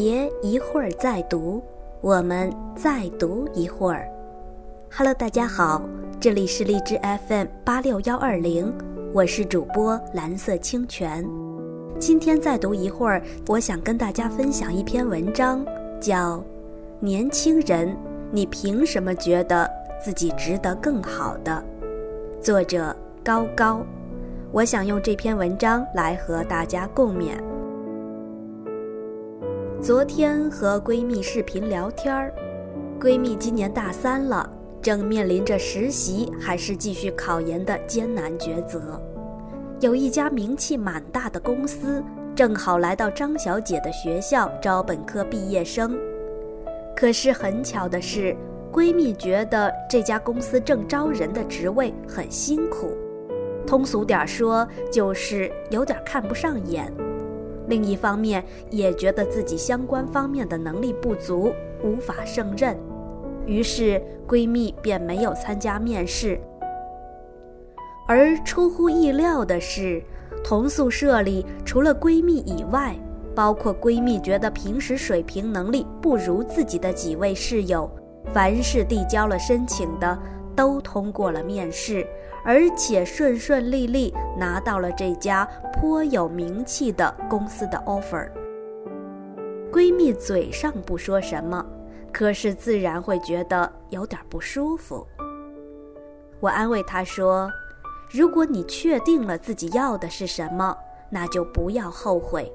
别一会儿再读，我们再读一会儿。Hello，大家好，这里是荔枝 FM 八六幺二零，我是主播蓝色清泉。今天再读一会儿，我想跟大家分享一篇文章，叫《年轻人，你凭什么觉得自己值得更好的》，作者高高。我想用这篇文章来和大家共勉。昨天和闺蜜视频聊天儿，闺蜜今年大三了，正面临着实习还是继续考研的艰难抉择。有一家名气蛮大的公司，正好来到张小姐的学校招本科毕业生。可是很巧的是，闺蜜觉得这家公司正招人的职位很辛苦。通俗点说，就是有点看不上眼；另一方面，也觉得自己相关方面的能力不足，无法胜任。于是，闺蜜便没有参加面试。而出乎意料的是，同宿舍里除了闺蜜以外，包括闺蜜觉得平时水平能力不如自己的几位室友，凡是递交了申请的，都通过了面试。而且顺顺利利拿到了这家颇有名气的公司的 offer。闺蜜嘴上不说什么，可是自然会觉得有点不舒服。我安慰她说：“如果你确定了自己要的是什么，那就不要后悔。”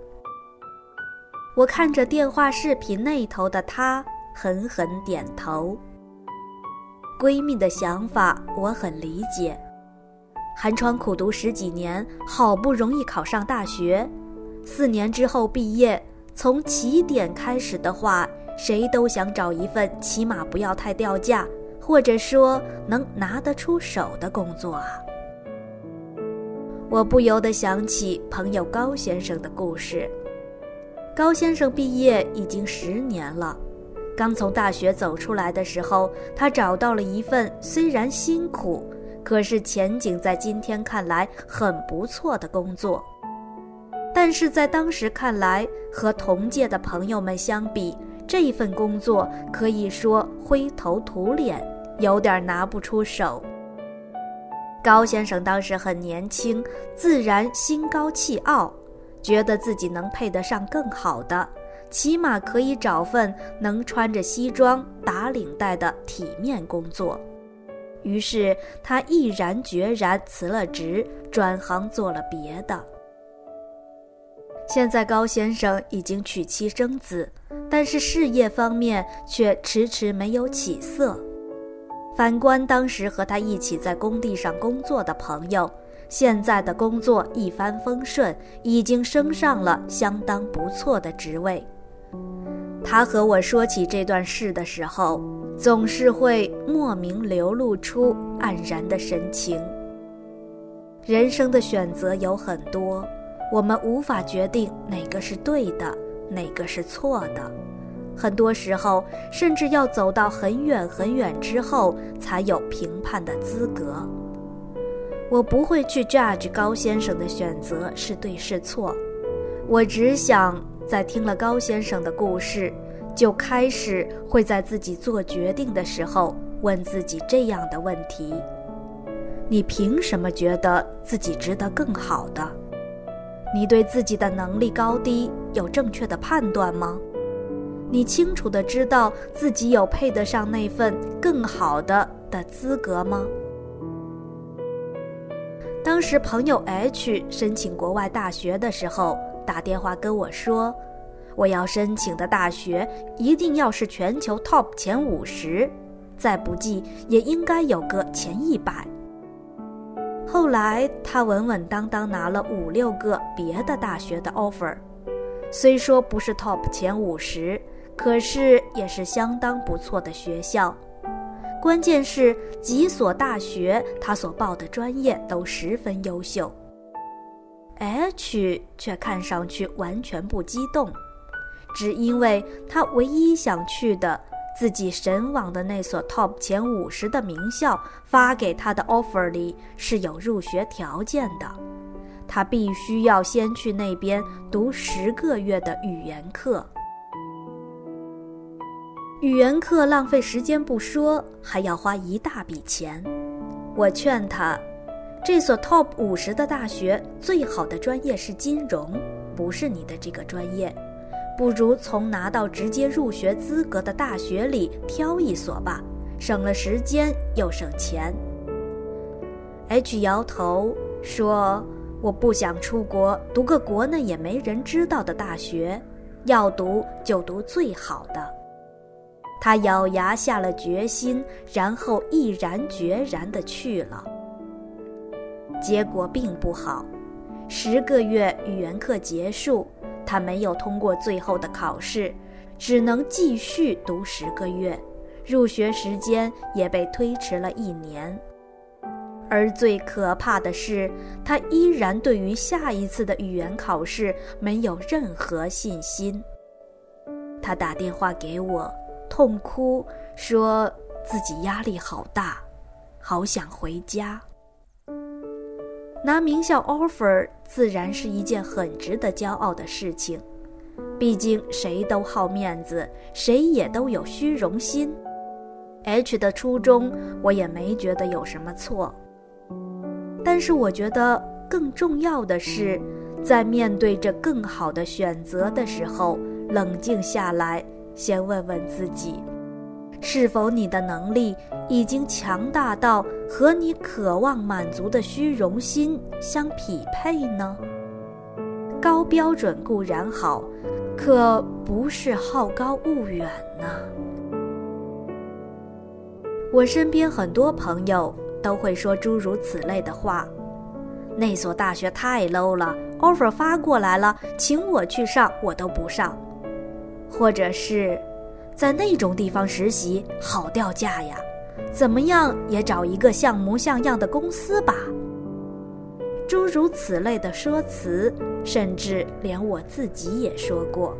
我看着电话视频那头的她，狠狠点头。闺蜜的想法我很理解。寒窗苦读十几年，好不容易考上大学，四年之后毕业，从起点开始的话，谁都想找一份起码不要太掉价，或者说能拿得出手的工作啊。我不由得想起朋友高先生的故事。高先生毕业已经十年了，刚从大学走出来的时候，他找到了一份虽然辛苦。可是前景在今天看来很不错的工作，但是在当时看来，和同届的朋友们相比，这份工作可以说灰头土脸，有点拿不出手。高先生当时很年轻，自然心高气傲，觉得自己能配得上更好的，起码可以找份能穿着西装打领带的体面工作。于是他毅然决然辞了职，转行做了别的。现在高先生已经娶妻生子，但是事业方面却迟迟没有起色。反观当时和他一起在工地上工作的朋友，现在的工作一帆风顺，已经升上了相当不错的职位。他和我说起这段事的时候，总是会莫名流露出黯然的神情。人生的选择有很多，我们无法决定哪个是对的，哪个是错的。很多时候，甚至要走到很远很远之后，才有评判的资格。我不会去 judge 高先生的选择是对是错，我只想。在听了高先生的故事，就开始会在自己做决定的时候问自己这样的问题：你凭什么觉得自己值得更好的？你对自己的能力高低有正确的判断吗？你清楚的知道自己有配得上那份更好的的资格吗？当时朋友 H 申请国外大学的时候。打电话跟我说，我要申请的大学一定要是全球 top 前五十，再不济也应该有个前一百。后来他稳稳当当拿了五六个别的大学的 offer，虽说不是 top 前五十，可是也是相当不错的学校。关键是几所大学他所报的专业都十分优秀。H 却看上去完全不激动，只因为他唯一想去的、自己神往的那所 Top 前五十的名校发给他的 offer 里是有入学条件的，他必须要先去那边读十个月的语言课。语言课浪费时间不说，还要花一大笔钱。我劝他，这所 Top 五十的大学最好的专业是金融，不是你的这个专业。不如从拿到直接入学资格的大学里挑一所吧，省了时间又省钱。H 摇头说：“我不想出国读个国内也没人知道的大学，要读就读最好的。”他咬牙下了决心，然后毅然决然地去了。结果并不好，十个月语言课结束。他没有通过最后的考试，只能继续读十个月，入学时间也被推迟了一年。而最可怕的是，他依然对于下一次的语言考试没有任何信心。他打电话给我，痛哭，说自己压力好大，好想回家。拿名校 offer 自然是一件很值得骄傲的事情，毕竟谁都好面子，谁也都有虚荣心。H 的初衷我也没觉得有什么错，但是我觉得更重要的是，在面对着更好的选择的时候，冷静下来，先问问自己。是否你的能力已经强大到和你渴望满足的虚荣心相匹配呢？高标准固然好，可不是好高骛远呢。我身边很多朋友都会说诸如此类的话：“那所大学太 low 了，offer 发过来了，请我去上我都不上。”或者是。在那种地方实习好掉价呀，怎么样也找一个像模像样的公司吧。诸如此类的说辞，甚至连我自己也说过。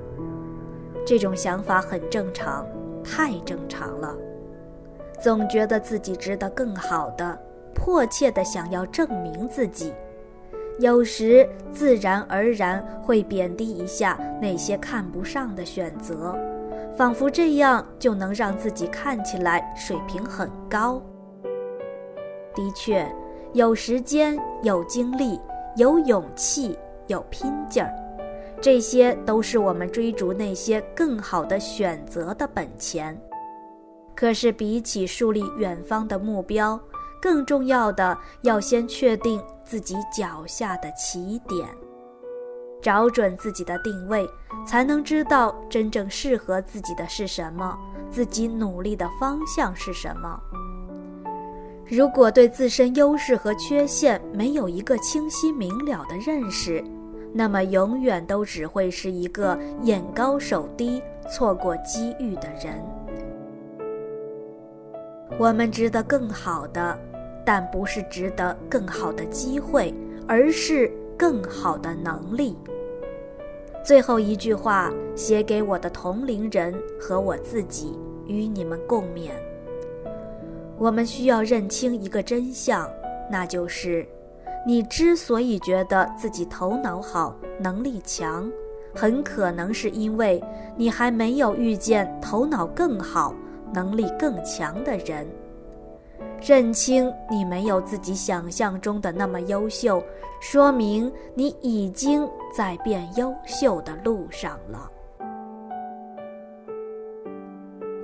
这种想法很正常，太正常了。总觉得自己值得更好的，迫切的想要证明自己，有时自然而然会贬低一下那些看不上的选择。仿佛这样就能让自己看起来水平很高。的确，有时间、有精力、有勇气、有拼劲儿，这些都是我们追逐那些更好的选择的本钱。可是，比起树立远方的目标，更重要的要先确定自己脚下的起点。找准自己的定位，才能知道真正适合自己的是什么，自己努力的方向是什么。如果对自身优势和缺陷没有一个清晰明了的认识，那么永远都只会是一个眼高手低、错过机遇的人。我们值得更好的，但不是值得更好的机会，而是更好的能力。最后一句话写给我的同龄人和我自己，与你们共勉。我们需要认清一个真相，那就是，你之所以觉得自己头脑好、能力强，很可能是因为你还没有遇见头脑更好、能力更强的人。认清你没有自己想象中的那么优秀，说明你已经在变优秀的路上了。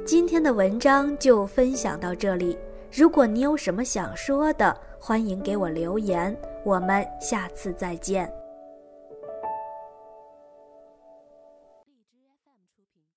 今天的文章就分享到这里，如果你有什么想说的，欢迎给我留言，我们下次再见。